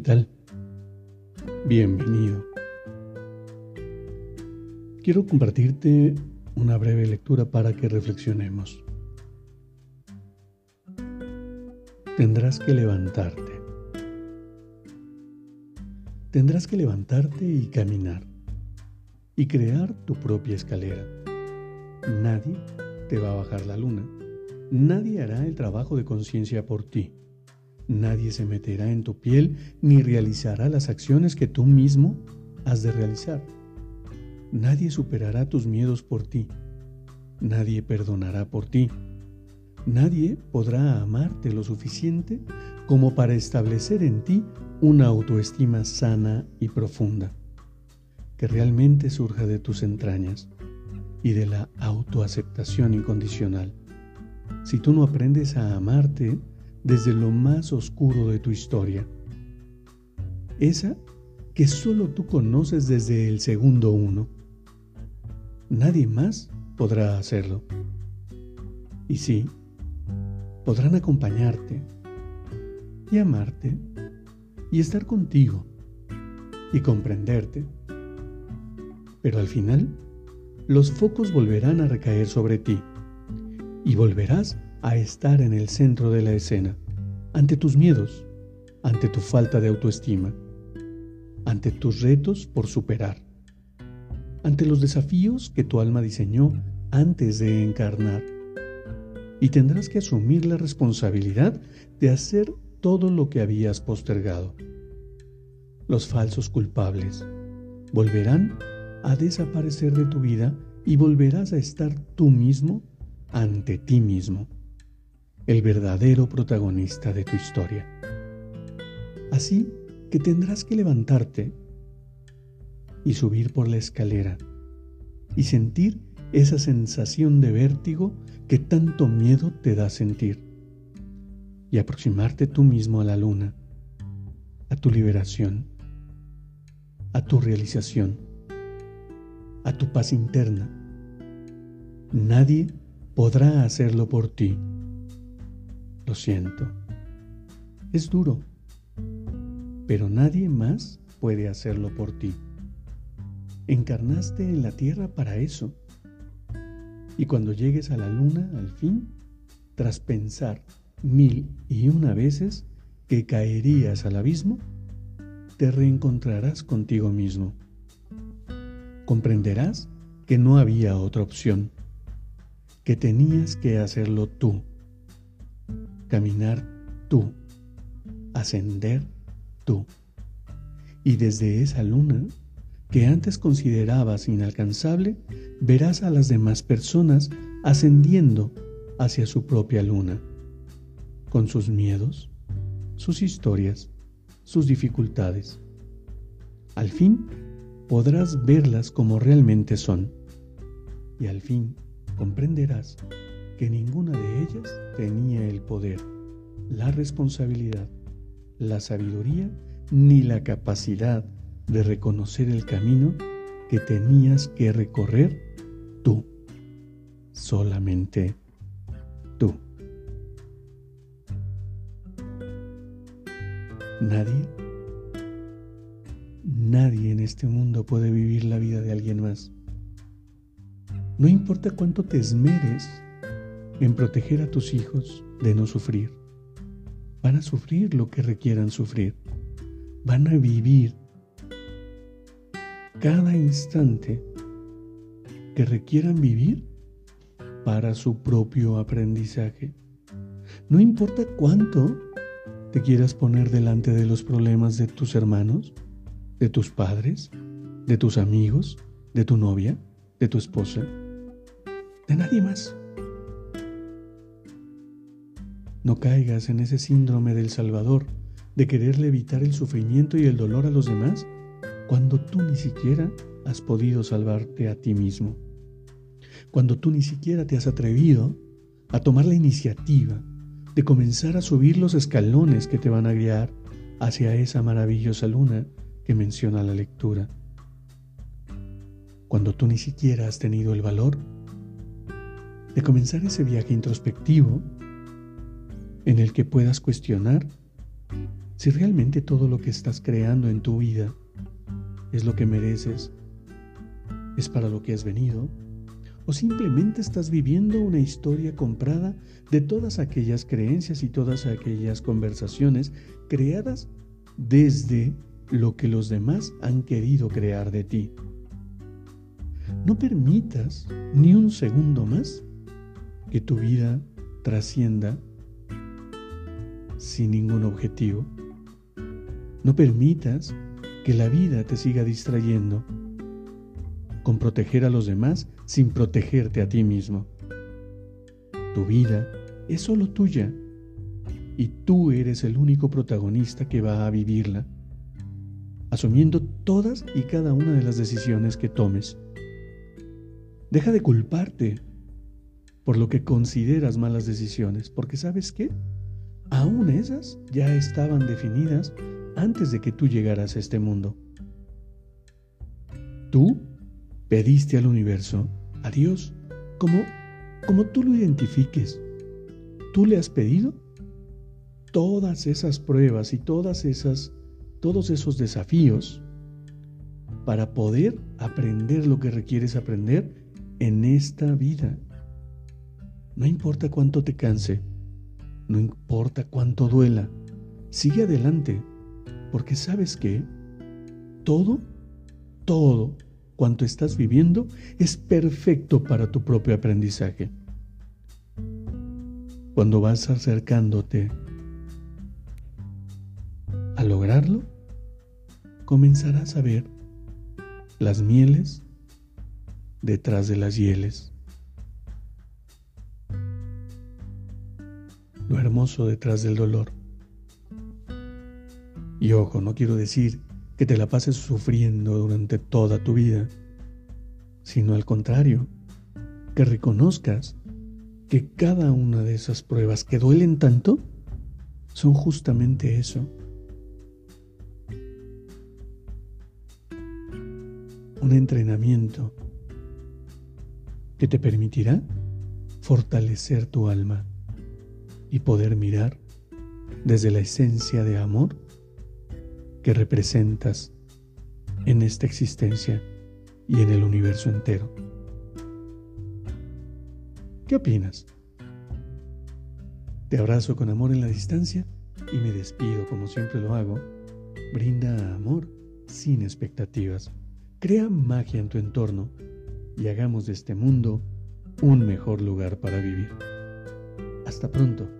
Tal? Bienvenido. Quiero compartirte una breve lectura para que reflexionemos. Tendrás que levantarte. Tendrás que levantarte y caminar y crear tu propia escalera. Nadie te va a bajar la luna. Nadie hará el trabajo de conciencia por ti. Nadie se meterá en tu piel ni realizará las acciones que tú mismo has de realizar. Nadie superará tus miedos por ti. Nadie perdonará por ti. Nadie podrá amarte lo suficiente como para establecer en ti una autoestima sana y profunda, que realmente surja de tus entrañas y de la autoaceptación incondicional. Si tú no aprendes a amarte, desde lo más oscuro de tu historia. Esa que solo tú conoces desde el segundo uno. Nadie más podrá hacerlo. Y sí, podrán acompañarte y amarte y estar contigo y comprenderte. Pero al final, los focos volverán a recaer sobre ti y volverás a estar en el centro de la escena, ante tus miedos, ante tu falta de autoestima, ante tus retos por superar, ante los desafíos que tu alma diseñó antes de encarnar. Y tendrás que asumir la responsabilidad de hacer todo lo que habías postergado. Los falsos culpables volverán a desaparecer de tu vida y volverás a estar tú mismo ante ti mismo el verdadero protagonista de tu historia. Así que tendrás que levantarte y subir por la escalera y sentir esa sensación de vértigo que tanto miedo te da sentir y aproximarte tú mismo a la luna, a tu liberación, a tu realización, a tu paz interna. Nadie podrá hacerlo por ti lo siento. Es duro, pero nadie más puede hacerlo por ti. Encarnaste en la tierra para eso. Y cuando llegues a la luna, al fin, tras pensar mil y una veces que caerías al abismo, te reencontrarás contigo mismo. Comprenderás que no había otra opción, que tenías que hacerlo tú caminar tú, ascender tú. Y desde esa luna, que antes considerabas inalcanzable, verás a las demás personas ascendiendo hacia su propia luna, con sus miedos, sus historias, sus dificultades. Al fin podrás verlas como realmente son y al fin comprenderás que ninguna de ellas tenía el poder, la responsabilidad, la sabiduría ni la capacidad de reconocer el camino que tenías que recorrer tú, solamente tú. Nadie, nadie en este mundo puede vivir la vida de alguien más. No importa cuánto te esmeres en proteger a tus hijos de no sufrir. Van a sufrir lo que requieran sufrir. Van a vivir cada instante que requieran vivir para su propio aprendizaje. No importa cuánto te quieras poner delante de los problemas de tus hermanos, de tus padres, de tus amigos, de tu novia, de tu esposa, de nadie más. No caigas en ese síndrome del Salvador de quererle evitar el sufrimiento y el dolor a los demás cuando tú ni siquiera has podido salvarte a ti mismo. Cuando tú ni siquiera te has atrevido a tomar la iniciativa de comenzar a subir los escalones que te van a guiar hacia esa maravillosa luna que menciona la lectura. Cuando tú ni siquiera has tenido el valor de comenzar ese viaje introspectivo en el que puedas cuestionar si realmente todo lo que estás creando en tu vida es lo que mereces, es para lo que has venido, o simplemente estás viviendo una historia comprada de todas aquellas creencias y todas aquellas conversaciones creadas desde lo que los demás han querido crear de ti. No permitas ni un segundo más que tu vida trascienda sin ningún objetivo. No permitas que la vida te siga distrayendo con proteger a los demás sin protegerte a ti mismo. Tu vida es solo tuya y tú eres el único protagonista que va a vivirla, asumiendo todas y cada una de las decisiones que tomes. Deja de culparte por lo que consideras malas decisiones, porque sabes qué? Aún esas ya estaban definidas antes de que tú llegaras a este mundo. Tú pediste al universo, a Dios, como, como tú lo identifiques. Tú le has pedido todas esas pruebas y todas esas, todos esos desafíos para poder aprender lo que requieres aprender en esta vida. No importa cuánto te canse, no importa cuánto duela, sigue adelante, porque sabes que todo, todo cuanto estás viviendo es perfecto para tu propio aprendizaje. Cuando vas acercándote a lograrlo, comenzarás a ver las mieles detrás de las hieles. Lo hermoso detrás del dolor. Y ojo, no quiero decir que te la pases sufriendo durante toda tu vida, sino al contrario, que reconozcas que cada una de esas pruebas que duelen tanto son justamente eso. Un entrenamiento que te permitirá fortalecer tu alma y poder mirar desde la esencia de amor que representas en esta existencia y en el universo entero. ¿Qué opinas? Te abrazo con amor en la distancia y me despido como siempre lo hago. Brinda amor sin expectativas. Crea magia en tu entorno y hagamos de este mundo un mejor lugar para vivir. Hasta pronto.